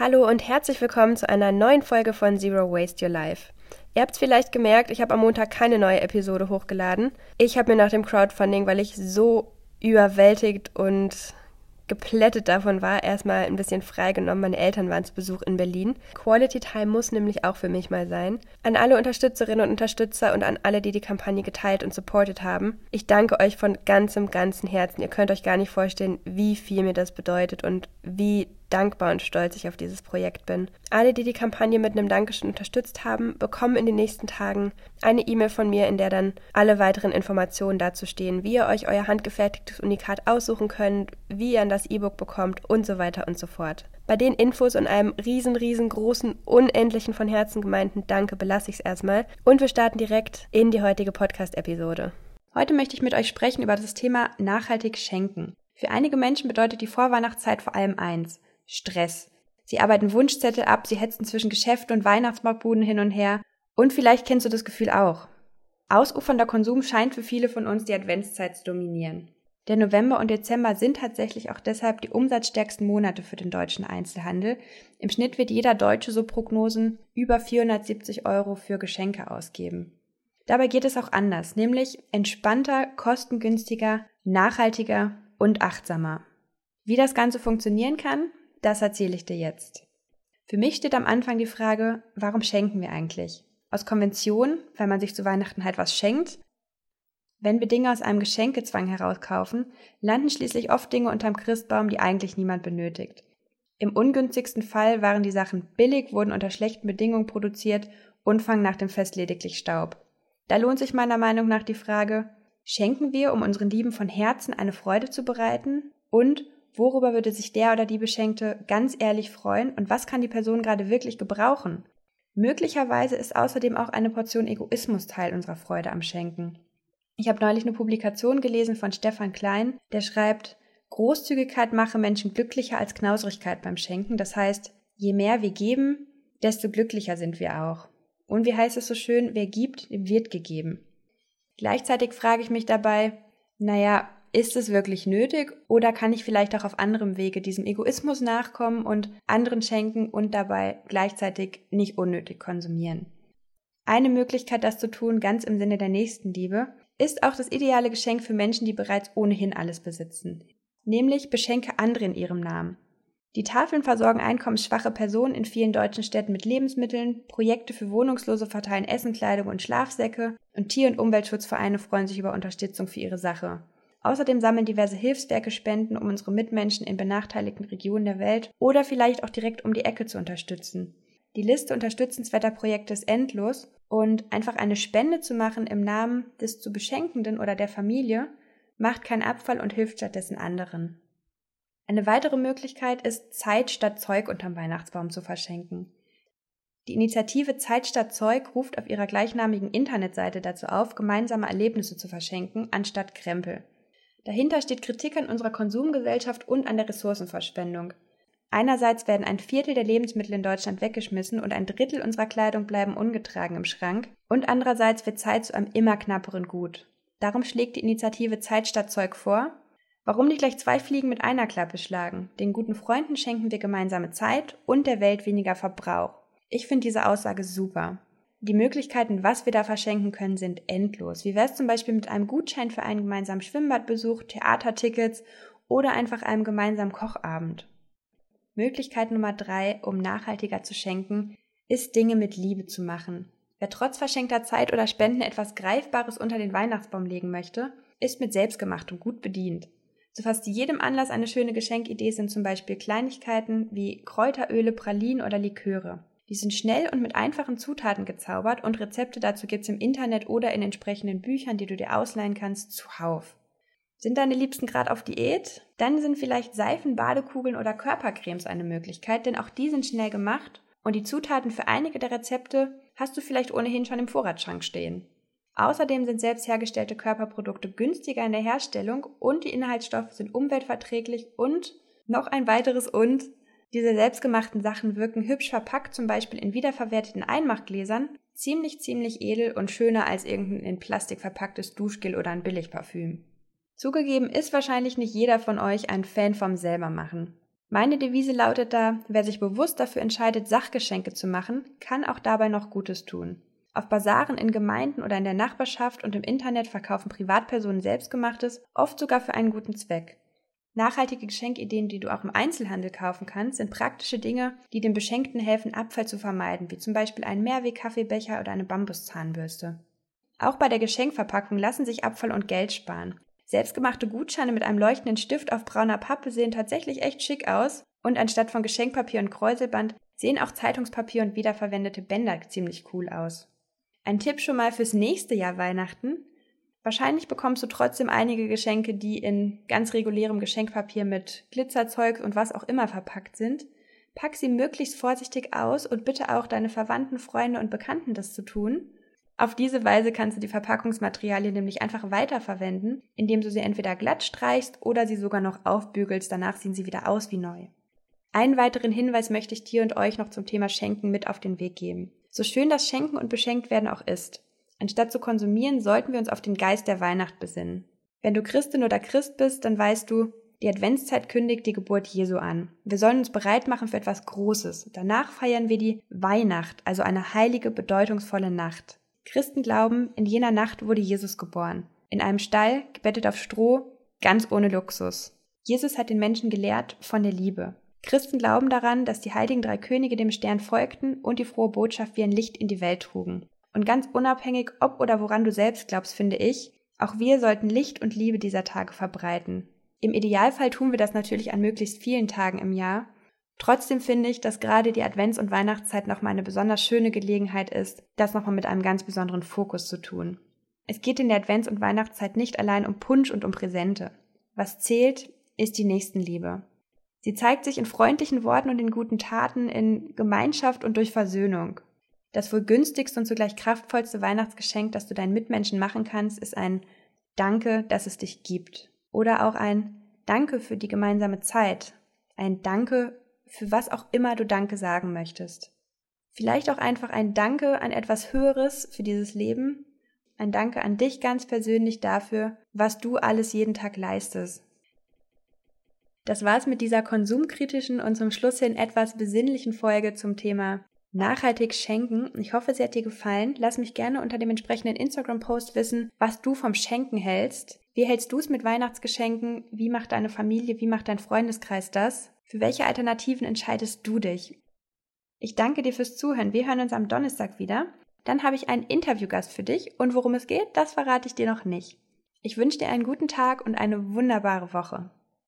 Hallo und herzlich willkommen zu einer neuen Folge von Zero Waste Your Life. Ihr habt es vielleicht gemerkt, ich habe am Montag keine neue Episode hochgeladen. Ich habe mir nach dem Crowdfunding, weil ich so überwältigt und geplättet davon war, erstmal ein bisschen freigenommen. Meine Eltern waren zu Besuch in Berlin. Quality Time muss nämlich auch für mich mal sein. An alle Unterstützerinnen und Unterstützer und an alle, die die Kampagne geteilt und supportet haben. Ich danke euch von ganzem, ganzem Herzen. Ihr könnt euch gar nicht vorstellen, wie viel mir das bedeutet und wie dankbar und stolz ich auf dieses Projekt bin. Alle, die die Kampagne mit einem Dankeschön unterstützt haben, bekommen in den nächsten Tagen eine E-Mail von mir, in der dann alle weiteren Informationen dazu stehen, wie ihr euch euer handgefertigtes Unikat aussuchen könnt, wie ihr an das E-Book bekommt und so weiter und so fort. Bei den Infos und einem riesen, riesengroßen, unendlichen von Herzen gemeinten Danke belasse ich es erstmal und wir starten direkt in die heutige Podcast-Episode. Heute möchte ich mit euch sprechen über das Thema nachhaltig schenken. Für einige Menschen bedeutet die Vorweihnachtszeit vor allem eins, Stress. Sie arbeiten Wunschzettel ab, sie hetzen zwischen Geschäften und Weihnachtsmarktbuden hin und her. Und vielleicht kennst du das Gefühl auch. Ausufernder Konsum scheint für viele von uns die Adventszeit zu dominieren. Der November und Dezember sind tatsächlich auch deshalb die umsatzstärksten Monate für den deutschen Einzelhandel. Im Schnitt wird jeder Deutsche so Prognosen über 470 Euro für Geschenke ausgeben. Dabei geht es auch anders, nämlich entspannter, kostengünstiger, nachhaltiger und achtsamer. Wie das Ganze funktionieren kann, das erzähle ich dir jetzt. Für mich steht am Anfang die Frage, warum schenken wir eigentlich? Aus Konvention, weil man sich zu Weihnachten halt was schenkt. Wenn wir Dinge aus einem Geschenkezwang herauskaufen, landen schließlich oft Dinge unterm Christbaum, die eigentlich niemand benötigt. Im ungünstigsten Fall waren die Sachen billig, wurden unter schlechten Bedingungen produziert und fangen nach dem Fest lediglich Staub. Da lohnt sich meiner Meinung nach die Frage, schenken wir, um unseren Lieben von Herzen eine Freude zu bereiten und Worüber würde sich der oder die Beschenkte ganz ehrlich freuen und was kann die Person gerade wirklich gebrauchen? Möglicherweise ist außerdem auch eine Portion Egoismus Teil unserer Freude am Schenken. Ich habe neulich eine Publikation gelesen von Stefan Klein, der schreibt, Großzügigkeit mache Menschen glücklicher als Knauserigkeit beim Schenken. Das heißt, je mehr wir geben, desto glücklicher sind wir auch. Und wie heißt es so schön, wer gibt, wird gegeben. Gleichzeitig frage ich mich dabei, naja, ist es wirklich nötig oder kann ich vielleicht auch auf anderem Wege diesem Egoismus nachkommen und anderen schenken und dabei gleichzeitig nicht unnötig konsumieren? Eine Möglichkeit, das zu tun, ganz im Sinne der Nächstenliebe, ist auch das ideale Geschenk für Menschen, die bereits ohnehin alles besitzen. Nämlich beschenke andere in ihrem Namen. Die Tafeln versorgen einkommensschwache Personen in vielen deutschen Städten mit Lebensmitteln, Projekte für Wohnungslose verteilen Essen, Kleidung und Schlafsäcke und Tier- und Umweltschutzvereine freuen sich über Unterstützung für ihre Sache. Außerdem sammeln diverse Hilfswerke Spenden, um unsere Mitmenschen in benachteiligten Regionen der Welt oder vielleicht auch direkt um die Ecke zu unterstützen. Die Liste unterstützenswerter Projekte ist endlos und einfach eine Spende zu machen im Namen des zu Beschenkenden oder der Familie macht keinen Abfall und hilft stattdessen anderen. Eine weitere Möglichkeit ist, Zeit statt Zeug unterm Weihnachtsbaum zu verschenken. Die Initiative Zeit statt Zeug ruft auf ihrer gleichnamigen Internetseite dazu auf, gemeinsame Erlebnisse zu verschenken, anstatt Krempel. Dahinter steht Kritik an unserer Konsumgesellschaft und an der Ressourcenverschwendung. Einerseits werden ein Viertel der Lebensmittel in Deutschland weggeschmissen und ein Drittel unserer Kleidung bleiben ungetragen im Schrank, und andererseits wird Zeit zu einem immer knapperen Gut. Darum schlägt die Initiative Zeit statt Zeug vor. Warum nicht gleich zwei Fliegen mit einer Klappe schlagen? Den guten Freunden schenken wir gemeinsame Zeit und der Welt weniger Verbrauch. Ich finde diese Aussage super. Die Möglichkeiten, was wir da verschenken können, sind endlos. Wie wäre es zum Beispiel mit einem Gutschein für einen gemeinsamen Schwimmbadbesuch, Theatertickets oder einfach einem gemeinsamen Kochabend? Möglichkeit Nummer drei, um nachhaltiger zu schenken, ist Dinge mit Liebe zu machen. Wer trotz verschenkter Zeit oder Spenden etwas Greifbares unter den Weihnachtsbaum legen möchte, ist mit selbstgemachtem gut bedient. Zu fast jedem Anlass eine schöne Geschenkidee sind zum Beispiel Kleinigkeiten wie Kräuteröle, Pralinen oder Liköre. Die sind schnell und mit einfachen Zutaten gezaubert und Rezepte dazu gibt's im Internet oder in entsprechenden Büchern, die du dir ausleihen kannst, zuhauf. Sind deine Liebsten gerade auf Diät? Dann sind vielleicht Seifen, Badekugeln oder Körpercremes eine Möglichkeit, denn auch die sind schnell gemacht und die Zutaten für einige der Rezepte hast du vielleicht ohnehin schon im Vorratsschrank stehen. Außerdem sind selbst hergestellte Körperprodukte günstiger in der Herstellung und die Inhaltsstoffe sind umweltverträglich und noch ein weiteres und diese selbstgemachten Sachen wirken hübsch verpackt, zum Beispiel in wiederverwerteten Einmachgläsern, ziemlich, ziemlich edel und schöner als irgendein in Plastik verpacktes Duschgel oder ein Billigparfüm. Zugegeben ist wahrscheinlich nicht jeder von euch ein Fan vom selbermachen. Meine Devise lautet da, wer sich bewusst dafür entscheidet, Sachgeschenke zu machen, kann auch dabei noch Gutes tun. Auf Basaren in Gemeinden oder in der Nachbarschaft und im Internet verkaufen Privatpersonen Selbstgemachtes, oft sogar für einen guten Zweck. Nachhaltige Geschenkideen, die du auch im Einzelhandel kaufen kannst, sind praktische Dinge, die dem Beschenkten helfen, Abfall zu vermeiden, wie zum Beispiel ein Mehrweg-Kaffeebecher oder eine Bambuszahnbürste. Auch bei der Geschenkverpackung lassen sich Abfall und Geld sparen. Selbstgemachte Gutscheine mit einem leuchtenden Stift auf brauner Pappe sehen tatsächlich echt schick aus und anstatt von Geschenkpapier und Kräuselband sehen auch Zeitungspapier und wiederverwendete Bänder ziemlich cool aus. Ein Tipp schon mal fürs nächste Jahr Weihnachten. Wahrscheinlich bekommst du trotzdem einige Geschenke, die in ganz regulärem Geschenkpapier mit Glitzerzeug und was auch immer verpackt sind. Pack sie möglichst vorsichtig aus und bitte auch deine Verwandten, Freunde und Bekannten das zu tun. Auf diese Weise kannst du die Verpackungsmaterialien nämlich einfach weiterverwenden, indem du sie entweder glatt streichst oder sie sogar noch aufbügelst, danach sehen sie wieder aus wie neu. Einen weiteren Hinweis möchte ich dir und euch noch zum Thema Schenken mit auf den Weg geben. So schön das Schenken und Beschenkt werden auch ist. Anstatt zu konsumieren, sollten wir uns auf den Geist der Weihnacht besinnen. Wenn du Christin oder Christ bist, dann weißt du, die Adventszeit kündigt die Geburt Jesu an. Wir sollen uns bereit machen für etwas Großes. Danach feiern wir die Weihnacht, also eine heilige, bedeutungsvolle Nacht. Christen glauben, in jener Nacht wurde Jesus geboren. In einem Stall, gebettet auf Stroh, ganz ohne Luxus. Jesus hat den Menschen gelehrt von der Liebe. Christen glauben daran, dass die heiligen drei Könige dem Stern folgten und die frohe Botschaft wie ein Licht in die Welt trugen. Und ganz unabhängig, ob oder woran du selbst glaubst, finde ich, auch wir sollten Licht und Liebe dieser Tage verbreiten. Im Idealfall tun wir das natürlich an möglichst vielen Tagen im Jahr. Trotzdem finde ich, dass gerade die Advents- und Weihnachtszeit nochmal eine besonders schöne Gelegenheit ist, das nochmal mit einem ganz besonderen Fokus zu tun. Es geht in der Advents- und Weihnachtszeit nicht allein um Punsch und um Präsente. Was zählt, ist die Nächstenliebe. Sie zeigt sich in freundlichen Worten und in guten Taten, in Gemeinschaft und durch Versöhnung. Das wohl günstigste und zugleich kraftvollste Weihnachtsgeschenk, das du deinen Mitmenschen machen kannst, ist ein Danke, dass es dich gibt. Oder auch ein Danke für die gemeinsame Zeit. Ein Danke für was auch immer du Danke sagen möchtest. Vielleicht auch einfach ein Danke an etwas Höheres für dieses Leben. Ein Danke an dich ganz persönlich dafür, was du alles jeden Tag leistest, das war's mit dieser konsumkritischen und zum Schluss hin etwas besinnlichen Folge zum Thema nachhaltig schenken. Ich hoffe, sie hat dir gefallen. Lass mich gerne unter dem entsprechenden Instagram-Post wissen, was du vom Schenken hältst. Wie hältst du es mit Weihnachtsgeschenken? Wie macht deine Familie, wie macht dein Freundeskreis das? Für welche Alternativen entscheidest du dich? Ich danke dir fürs Zuhören. Wir hören uns am Donnerstag wieder. Dann habe ich einen Interviewgast für dich und worum es geht, das verrate ich dir noch nicht. Ich wünsche dir einen guten Tag und eine wunderbare Woche.